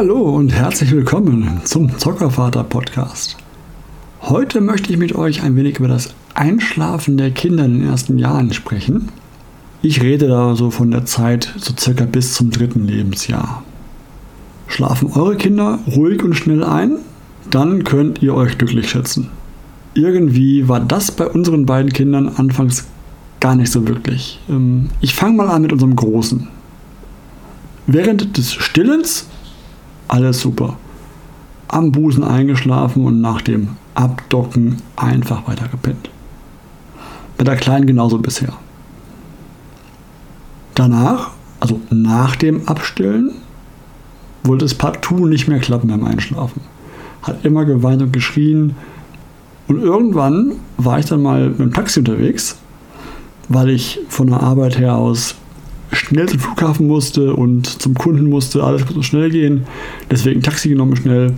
Hallo und herzlich willkommen zum Zockervater Podcast. Heute möchte ich mit euch ein wenig über das Einschlafen der Kinder in den ersten Jahren sprechen. Ich rede da so von der Zeit so circa bis zum dritten Lebensjahr. Schlafen eure Kinder ruhig und schnell ein? Dann könnt ihr euch glücklich schätzen. Irgendwie war das bei unseren beiden Kindern anfangs gar nicht so wirklich. Ähm, ich fange mal an mit unserem Großen. Während des Stillens alles super. Am Busen eingeschlafen und nach dem Abdocken einfach weiter gepennt. Bei der Kleinen genauso bisher. Danach, also nach dem Abstillen, wollte es partout nicht mehr klappen beim Einschlafen. Hat immer geweint und geschrien. Und irgendwann war ich dann mal mit dem Taxi unterwegs, weil ich von der Arbeit her aus schnell zum Flughafen musste und zum Kunden musste, alles muss so schnell gehen. Deswegen Taxi genommen schnell.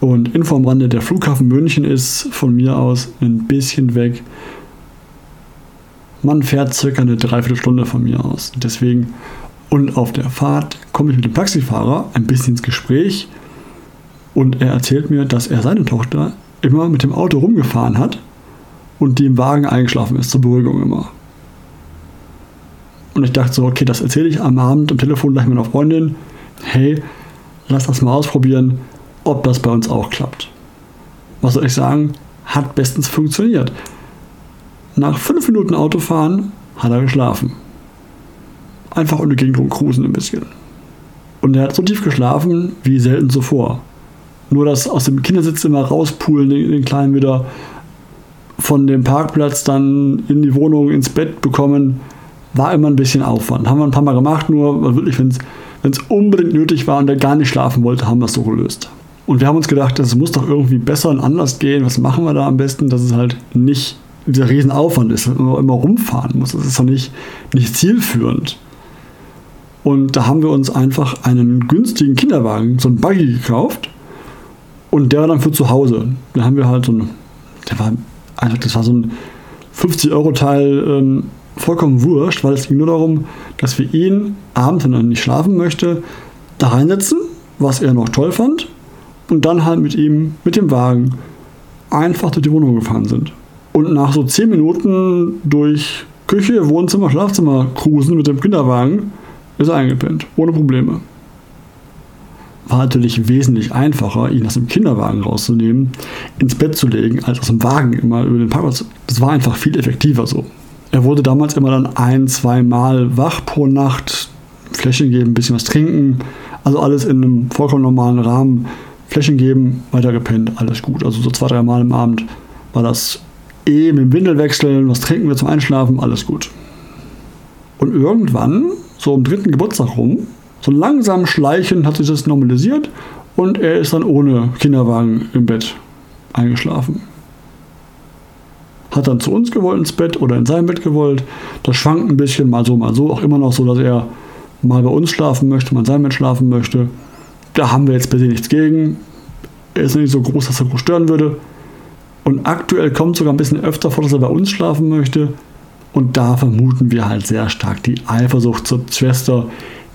Und Info am Rande, der Flughafen München ist von mir aus ein bisschen weg. Man fährt circa eine Dreiviertelstunde von mir aus. Deswegen, und auf der Fahrt komme ich mit dem Taxifahrer ein bisschen ins Gespräch und er erzählt mir, dass er seine Tochter immer mit dem Auto rumgefahren hat und die im Wagen eingeschlafen ist, zur Beruhigung immer. Und ich dachte so, okay, das erzähle ich am Abend am Telefon gleich meiner Freundin. Hey, lass das mal ausprobieren, ob das bei uns auch klappt. Was soll ich sagen? Hat bestens funktioniert. Nach fünf Minuten Autofahren hat er geschlafen. Einfach um die Gegend rumcruisen ein bisschen. Und er hat so tief geschlafen wie selten zuvor. Nur das aus dem Kindersitz immer rauspulen, den, den Kleinen wieder von dem Parkplatz dann in die Wohnung ins Bett bekommen, war immer ein bisschen Aufwand. Haben wir ein paar Mal gemacht, nur wirklich, wenn es unbedingt nötig war und er gar nicht schlafen wollte, haben wir es so gelöst. Und wir haben uns gedacht, es muss doch irgendwie besser und anders gehen. Was machen wir da am besten, dass es halt nicht dieser Riesenaufwand ist, dass man immer rumfahren muss. Das ist doch nicht, nicht zielführend. Und da haben wir uns einfach einen günstigen Kinderwagen, so einen Buggy gekauft. Und der war dann für zu Hause. Da haben wir halt so ein, der war einfach, das war so ein 50-Euro-Teil, ähm, vollkommen wurscht, weil es ging nur darum, dass wir ihn abends, wenn er nicht schlafen möchte, da reinsetzen, was er noch toll fand, und dann halt mit ihm, mit dem Wagen, einfach durch die Wohnung gefahren sind. Und nach so 10 Minuten durch Küche, Wohnzimmer, Schlafzimmer cruisen mit dem Kinderwagen, ist er eingepennt, ohne Probleme. War natürlich wesentlich einfacher, ihn aus dem Kinderwagen rauszunehmen, ins Bett zu legen, als aus dem Wagen immer über den Parkplatz. Das war einfach viel effektiver so. Er wurde damals immer dann ein, zwei Mal wach pro Nacht, Fläschchen geben, ein bisschen was trinken, also alles in einem vollkommen normalen Rahmen. Fläschchen geben, weiter gepennt, alles gut. Also so zwei, drei Mal im Abend war das eh mit dem Windel wechseln, was trinken wir zum Einschlafen, alles gut. Und irgendwann, so am dritten Geburtstag rum, so langsam schleichend hat sich das normalisiert und er ist dann ohne Kinderwagen im Bett eingeschlafen hat dann zu uns gewollt ins Bett oder in sein Bett gewollt. Das schwankt ein bisschen, mal so, mal so. Auch immer noch so, dass er mal bei uns schlafen möchte, mal in seinem Bett schlafen möchte. Da haben wir jetzt per se nichts gegen. Er ist nicht so groß, dass er groß stören würde. Und aktuell kommt sogar ein bisschen öfter vor, dass er bei uns schlafen möchte. Und da vermuten wir halt sehr stark die Eifersucht zur Schwester,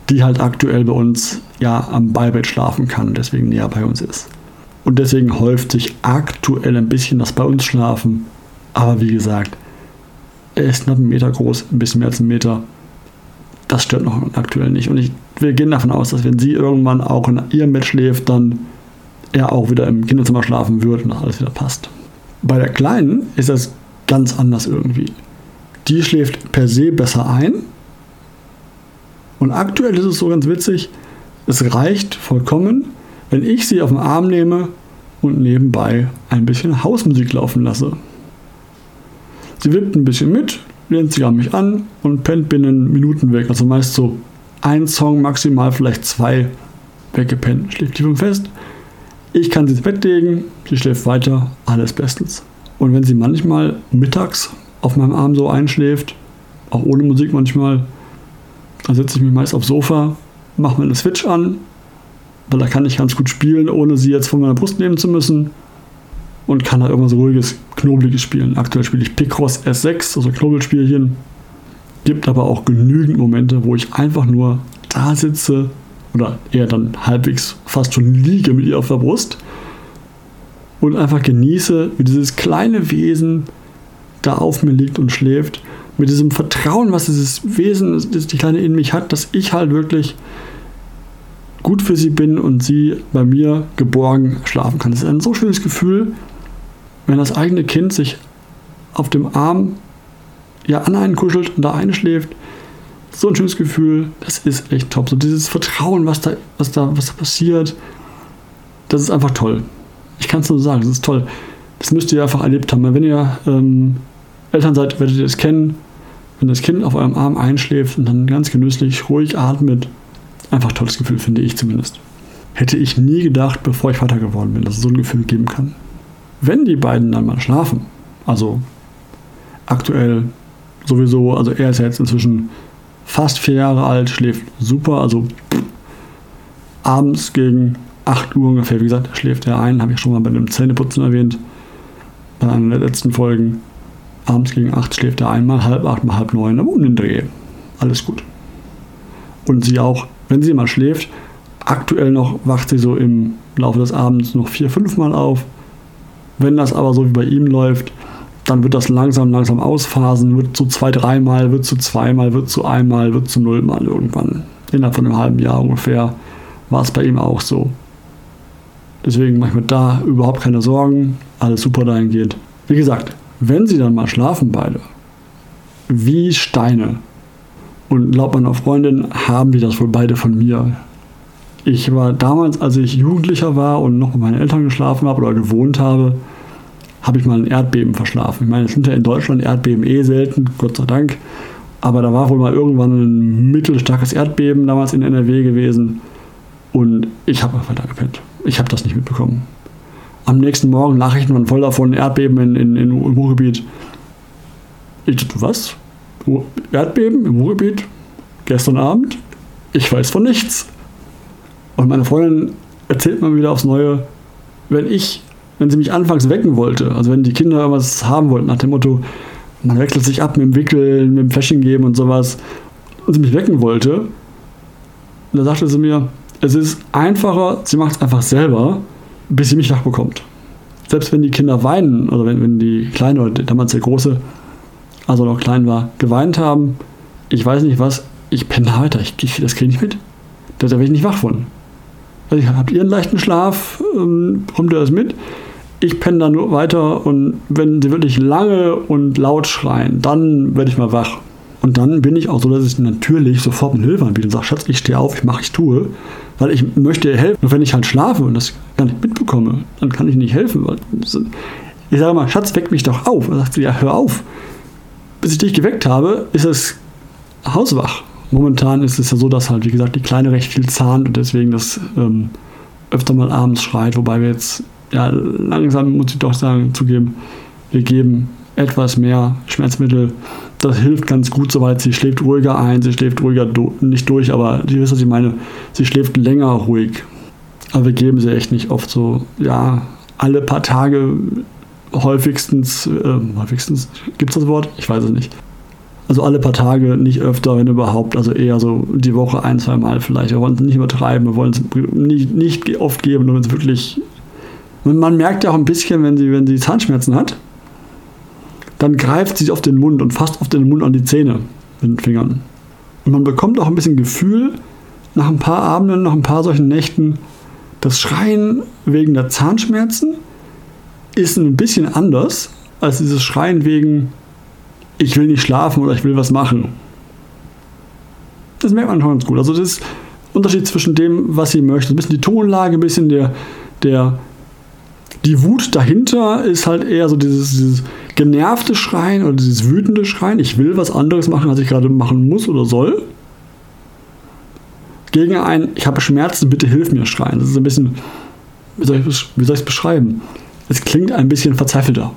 die halt aktuell bei uns ja am Beibett schlafen kann, deswegen näher bei uns ist. Und deswegen häuft sich aktuell ein bisschen das bei uns Schlafen aber wie gesagt, er ist knapp einen Meter groß, ein bisschen mehr als einen Meter. Das stört noch aktuell nicht. Und ich, wir gehen davon aus, dass wenn sie irgendwann auch in ihrem Bett schläft, dann er auch wieder im Kinderzimmer schlafen wird und alles wieder passt. Bei der Kleinen ist das ganz anders irgendwie. Die schläft per se besser ein. Und aktuell ist es so ganz witzig, es reicht vollkommen, wenn ich sie auf den Arm nehme und nebenbei ein bisschen Hausmusik laufen lasse. Sie wippt ein bisschen mit, lehnt sich an mich an und pennt binnen Minuten weg. Also meist so ein Song, maximal vielleicht zwei weggepennt. Schläft tief und fest. Ich kann sie ins Bett legen, sie schläft weiter, alles bestens. Und wenn sie manchmal mittags auf meinem Arm so einschläft, auch ohne Musik manchmal, dann setze ich mich meist aufs Sofa, mache mir eine Switch an, weil da kann ich ganz gut spielen, ohne sie jetzt von meiner Brust nehmen zu müssen und kann da irgendwas ruhiges, knobeliges spielen. Aktuell spiele ich Picross S6, also Knobelspielchen. Gibt aber auch genügend Momente, wo ich einfach nur da sitze oder eher dann halbwegs fast schon liege mit ihr auf der Brust und einfach genieße, wie dieses kleine Wesen da auf mir liegt und schläft, mit diesem Vertrauen, was dieses Wesen, das die Kleine in mich hat, dass ich halt wirklich gut für sie bin und sie bei mir geborgen schlafen kann. Das ist ein so schönes Gefühl, wenn das eigene Kind sich auf dem Arm ja an einen kuschelt und da einschläft. So ein schönes Gefühl, das ist echt top. So dieses Vertrauen, was da, was da, was da passiert, das ist einfach toll. Ich kann es nur sagen, das ist toll. Das müsst ihr einfach erlebt haben. Wenn ihr ähm, Eltern seid, werdet ihr das kennen. Wenn das Kind auf eurem Arm einschläft und dann ganz genüsslich, ruhig atmet. Einfach tolles Gefühl, finde ich zumindest. Hätte ich nie gedacht, bevor ich Vater geworden bin, dass es so ein Gefühl geben kann. Wenn die beiden dann mal schlafen, also aktuell sowieso, also er ist ja jetzt inzwischen fast vier Jahre alt, schläft super, also pff, abends gegen 8 Uhr ungefähr, wie gesagt, schläft er ein, habe ich schon mal bei dem Zähneputzen erwähnt, bei einer der letzten Folgen. Abends gegen 8 schläft er einmal, halb 8 mal halb 9, aber um den Dreh. Alles gut. Und sie auch, wenn sie mal schläft, aktuell noch wacht sie so im Laufe des Abends noch vier, fünf Mal auf. Wenn das aber so wie bei ihm läuft, dann wird das langsam, langsam ausphasen, wird zu zwei, dreimal, wird zu zweimal, wird zu einmal, wird zu nullmal irgendwann. Innerhalb von einem halben Jahr ungefähr war es bei ihm auch so. Deswegen mache ich mir da überhaupt keine Sorgen. Alles super dahingehend. Wie gesagt, wenn sie dann mal schlafen beide, wie Steine. Und laut meiner Freundin haben die das wohl beide von mir. Ich war damals, als ich Jugendlicher war und noch mit meinen Eltern geschlafen habe oder gewohnt habe, habe ich mal ein Erdbeben verschlafen. Ich meine, es sind ja in Deutschland Erdbeben eh selten, Gott sei Dank. Aber da war wohl mal irgendwann ein mittelstarkes Erdbeben damals in NRW gewesen. Und ich habe einfach da gepennt. Ich habe das nicht mitbekommen. Am nächsten Morgen Nachrichten waren voll davon, Erdbeben in, in, in, im Ruhrgebiet. Ich dachte, was? Erdbeben im Ruhrgebiet? Gestern Abend? Ich weiß von nichts. Und meine Freundin erzählt mir wieder aufs Neue, wenn ich, wenn sie mich anfangs wecken wollte, also wenn die Kinder irgendwas haben wollten, nach dem Motto, man wechselt sich ab mit dem Wickeln, mit dem Fläschchen geben und sowas, und sie mich wecken wollte, da sagte sie mir, es ist einfacher, sie macht es einfach selber, bis sie mich wach bekommt. Selbst wenn die Kinder weinen, oder wenn, wenn die Kleine oder damals der Große, also noch klein war, geweint haben, ich weiß nicht was, ich penne weiter, ich, ich, das kriege ich nicht mit. Da werde ich nicht wach von. Also habt ihr einen leichten Schlaf, ähm, kommt ihr das mit? Ich penne da nur weiter und wenn sie wirklich lange und laut schreien, dann werde ich mal wach. Und dann bin ich auch so, dass ich natürlich sofort eine Hilfe anbiete und sage, Schatz, ich stehe auf, ich mache, ich tue, weil ich möchte ihr helfen. Und wenn ich halt schlafe und das gar nicht mitbekomme, dann kann ich nicht helfen. Weil ich sage mal, Schatz, weck mich doch auf. Und dann sagt sie, ja, hör auf. Bis ich dich geweckt habe, ist es hauswach. Momentan ist es ja so, dass halt, wie gesagt, die Kleine recht viel zahnt und deswegen das ähm, öfter mal abends schreit, wobei wir jetzt, ja, langsam muss ich doch sagen, zugeben, wir geben etwas mehr Schmerzmittel. Das hilft ganz gut, soweit sie schläft ruhiger ein, sie schläft ruhiger do nicht durch, aber Sie wissen, was ich meine, sie schläft länger ruhig. Aber wir geben sie echt nicht oft so, ja, alle paar Tage häufigstens, äh, häufigstens, gibt es das Wort? Ich weiß es nicht. Also alle paar Tage, nicht öfter, wenn überhaupt, also eher so die Woche ein, zwei Mal vielleicht. Wir wollen es nicht übertreiben, wir wollen es nicht, nicht oft geben, nur wenn es wirklich. Man merkt ja auch ein bisschen, wenn sie, wenn sie Zahnschmerzen hat, dann greift sie auf den Mund und fasst auf den Mund an die Zähne mit den Fingern. Und man bekommt auch ein bisschen Gefühl, nach ein paar Abenden, nach ein paar solchen Nächten, das Schreien wegen der Zahnschmerzen ist ein bisschen anders als dieses Schreien wegen, ich will nicht schlafen oder ich will was machen. Das merkt man schon ganz gut. Also das ist Unterschied zwischen dem, was sie möchte. Ein bisschen die Tonlage, ein bisschen der, der die Wut dahinter ist halt eher so dieses, dieses genervte Schreien oder dieses wütende Schreien. Ich will was anderes machen, als ich gerade machen muss oder soll. Gegen ein, ich habe Schmerzen, bitte hilf mir schreien. Das ist ein bisschen, wie soll ich es beschreiben? Es klingt ein bisschen verzweifelter.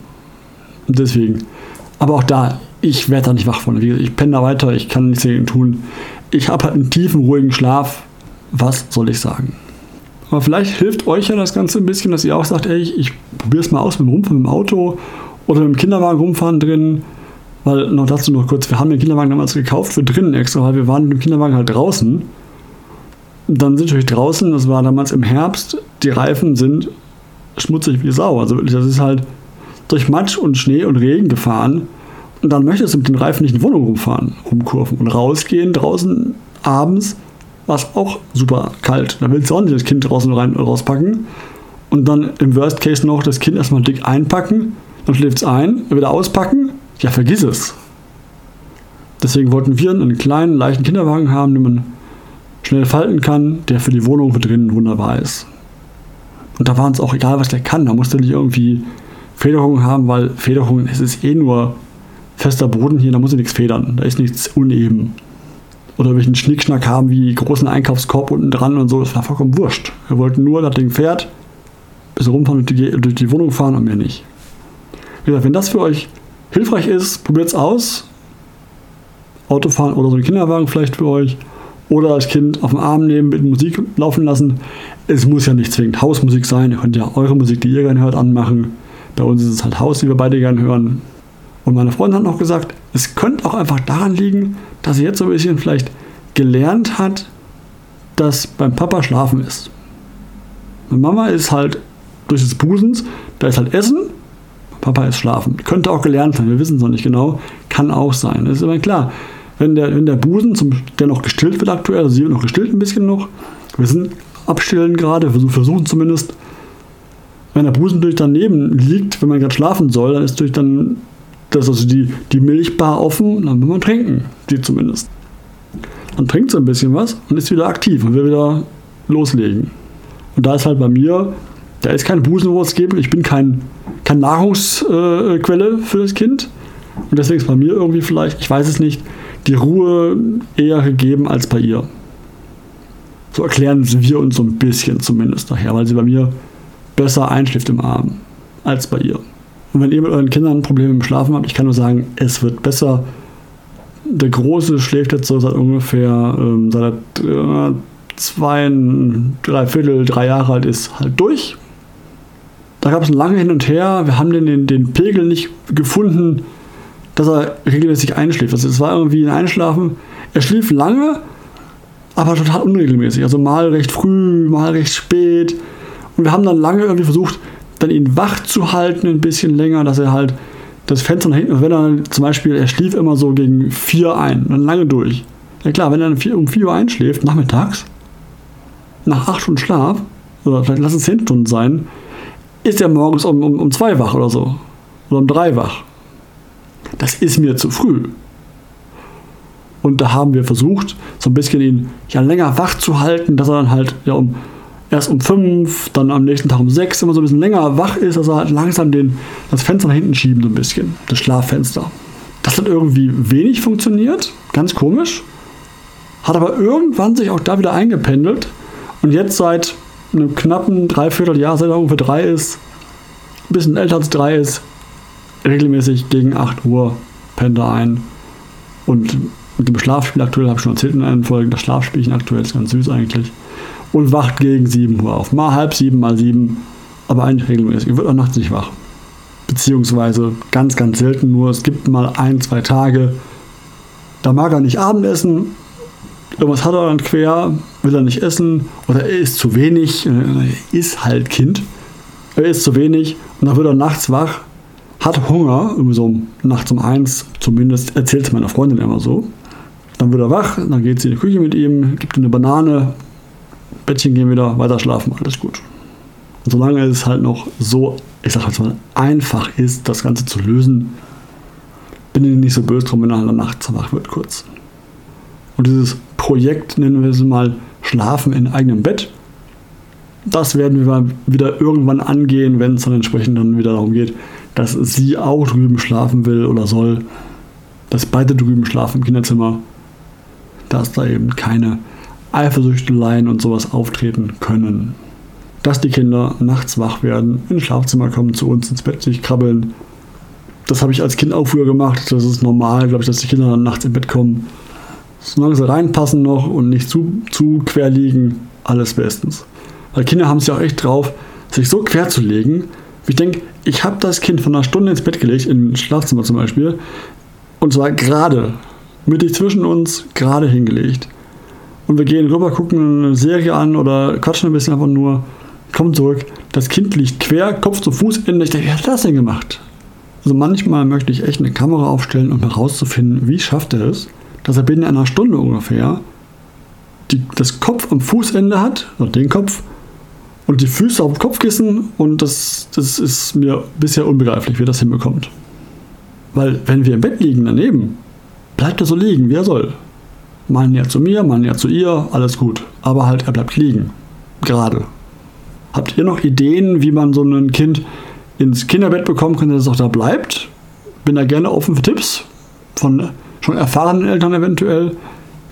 Deswegen. Aber auch da, ich werde da nicht wach von. Ich penne da weiter, ich kann nichts dagegen tun. Ich habe halt einen tiefen, ruhigen Schlaf. Was soll ich sagen? Aber vielleicht hilft euch ja das Ganze ein bisschen, dass ihr auch sagt, ey, ich, probiere es mal aus mit dem Rumfahren mit Auto oder mit dem Kinderwagen rumfahren drin. Weil, noch dazu noch kurz, wir haben den Kinderwagen damals gekauft für drinnen extra, weil wir waren mit dem Kinderwagen halt draußen. dann sind natürlich draußen, das war damals im Herbst, die Reifen sind schmutzig wie Sau. Also wirklich, das ist halt durch Matsch und Schnee und Regen gefahren. Und dann möchtest du mit den Reifen nicht in Wohnung rumfahren, rumkurven und rausgehen draußen abends war es auch super kalt. Da willst du auch nicht das Kind draußen rein, rauspacken. Und dann im Worst Case noch das Kind erstmal dick einpacken, dann schläft es ein, wieder auspacken. Ja, vergiss es. Deswegen wollten wir einen kleinen, leichten Kinderwagen haben, den man schnell falten kann, der für die Wohnung drinnen wunderbar ist. Und da war uns auch egal, was der kann. Da musste nicht irgendwie Federung haben, weil Federung, es ist eh nur fester Boden hier, da muss ich nichts federn. Da ist nichts uneben. Oder welchen Schnickschnack haben wie großen Einkaufskorb unten dran und so. Das war vollkommen wurscht. Wir wollten nur, das Ding fährt, bis rumfahren durch, durch die Wohnung fahren und mehr nicht. Wie gesagt, wenn das für euch hilfreich ist, probiert es aus. Autofahren oder so ein Kinderwagen vielleicht für euch. Oder das Kind auf dem Arm nehmen, mit Musik laufen lassen. Es muss ja nicht zwingend Hausmusik sein. Ihr könnt ja eure Musik, die ihr gerne hört, anmachen. Bei uns ist es halt Haus, die wir beide gerne hören. Und meine Freundin hat noch gesagt, es könnte auch einfach daran liegen, dass sie jetzt so ein bisschen vielleicht gelernt hat, dass beim Papa Schlafen ist. Meine Mama ist halt durch des Busens, da ist halt Essen, Papa ist Schlafen. Könnte auch gelernt sein, wir wissen es noch nicht genau, kann auch sein. Das ist aber klar, wenn der, wenn der Busen, zum, der noch gestillt wird aktuell, also sie wird noch gestillt ein bisschen noch, wir sind abstillen gerade, wir versuchen zumindest, wenn der Busen durch daneben liegt, wenn man gerade schlafen soll, dann ist durch dann das also die, die Milchbar offen, dann will man trinken, die zumindest. Dann trinkt sie ein bisschen was und ist wieder aktiv und will wieder loslegen. Und da ist halt bei mir, da ist kein Busenwurst geben, ich bin kein, keine Nahrungsquelle für das Kind. Und deswegen ist bei mir irgendwie vielleicht, ich weiß es nicht, die Ruhe eher gegeben als bei ihr. So erklären wir uns so ein bisschen zumindest daher, weil sie bei mir besser einschläft im Arm als bei ihr. Und wenn ihr mit euren Kindern Probleme im Schlafen habt, ich kann nur sagen, es wird besser. Der Große schläft jetzt so seit ungefähr, ähm, seit er äh, zwei, drei Viertel, drei Jahre alt ist, halt durch. Da gab es ein lange Hin und Her. Wir haben den, den, den Pegel nicht gefunden, dass er regelmäßig einschläft. Also es war irgendwie ein Einschlafen. Er schlief lange, aber total unregelmäßig. Also mal recht früh, mal recht spät. Und wir haben dann lange irgendwie versucht, dann ihn wach zu halten ein bisschen länger, dass er halt das Fenster nach hinten, wenn er zum Beispiel, er schlief immer so gegen 4 ein, dann lange durch. Ja klar, wenn er um 4 Uhr einschläft, nachmittags, nach 8 Stunden Schlaf, oder vielleicht lass es 10 Stunden sein, ist er morgens um, um, um 2 wach oder so. Oder um 3 wach. Das ist mir zu früh. Und da haben wir versucht, so ein bisschen ihn ja länger wach zu halten, dass er dann halt ja um erst um fünf, dann am nächsten Tag um sechs immer so ein bisschen länger wach ist, also halt langsam den, das Fenster nach hinten schieben, so ein bisschen, das Schlaffenster. Das hat irgendwie wenig funktioniert, ganz komisch. Hat aber irgendwann sich auch da wieder eingependelt und jetzt seit einem knappen Dreivierteljahr, seit er ungefähr drei ist, ein bisschen älter als drei ist, regelmäßig gegen 8 Uhr pennt er ein. Und mit dem Schlafspiel aktuell, habe ich schon erzählt in einer Folge, das Schlafspielchen aktuell ist ganz süß eigentlich und wacht gegen 7 Uhr auf. Mal halb sieben, mal sieben, aber eigentlich regelmäßig. Ihr wird auch nachts nicht wach. Beziehungsweise ganz, ganz selten nur. Es gibt mal ein, zwei Tage, da mag er nicht Abendessen, irgendwas hat er dann quer, will er nicht essen oder er isst zu wenig. Er ist halt Kind. Er isst zu wenig und dann wird er nachts wach, hat Hunger, irgendwie so nachts um eins, zumindest erzählt es meiner Freundin immer so. Dann wird er wach, dann geht sie in die Küche mit ihm, gibt ihm eine Banane, Bettchen gehen wieder, weiter schlafen, alles gut. Und solange es halt noch so, ich sag jetzt mal, einfach ist, das Ganze zu lösen, bin ich nicht so böse drum, wenn er der Nacht wach wird kurz. Und dieses Projekt, nennen wir es mal, Schlafen in eigenem Bett, das werden wir wieder irgendwann angehen, wenn es dann entsprechend dann wieder darum geht, dass sie auch drüben schlafen will oder soll, dass beide drüben schlafen im Kinderzimmer, dass da eben keine Eifersüchteleien und sowas auftreten können. Dass die Kinder nachts wach werden, ins Schlafzimmer kommen, zu uns ins Bett sich krabbeln. Das habe ich als Kind auch früher gemacht. Das ist normal, glaube ich, dass die Kinder dann nachts ins Bett kommen. Solange sie reinpassen noch und nicht zu, zu quer liegen, alles bestens. Weil Kinder haben es ja auch echt drauf, sich so quer zu legen. Ich denke, ich habe das Kind von einer Stunde ins Bett gelegt, im Schlafzimmer zum Beispiel, und zwar gerade, mittig zwischen uns, gerade hingelegt. Und wir gehen rüber, gucken eine Serie an oder quatschen ein bisschen einfach nur, kommen zurück, das Kind liegt quer, Kopf zu Fußende. Ich denke, wer hat das denn gemacht? Also manchmal möchte ich echt eine Kamera aufstellen, um herauszufinden, wie schafft er es, dass er binnen einer Stunde ungefähr die, das Kopf am Fußende hat, oder den Kopf, und die Füße auf dem Kopfkissen und das, das ist mir bisher unbegreiflich, wie er das hinbekommt. Weil wenn wir im Bett liegen daneben, bleibt er so liegen, wie er soll. Mal näher zu mir, mal näher zu ihr, alles gut. Aber halt, er bleibt liegen. Gerade. Habt ihr noch Ideen, wie man so ein Kind ins Kinderbett bekommen kann, dass es auch da bleibt? Bin da gerne offen für Tipps. Von schon erfahrenen Eltern eventuell.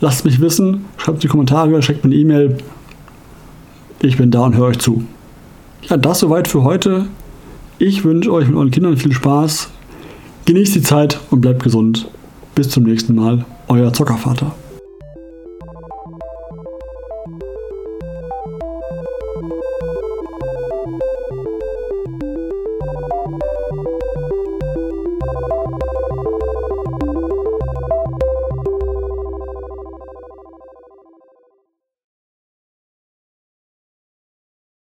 Lasst mich wissen. Schreibt die Kommentare, schickt mir eine E-Mail. Ich bin da und höre euch zu. Ja, das soweit für heute. Ich wünsche euch mit euren Kindern viel Spaß. Genießt die Zeit und bleibt gesund. Bis zum nächsten Mal. Euer Zockervater.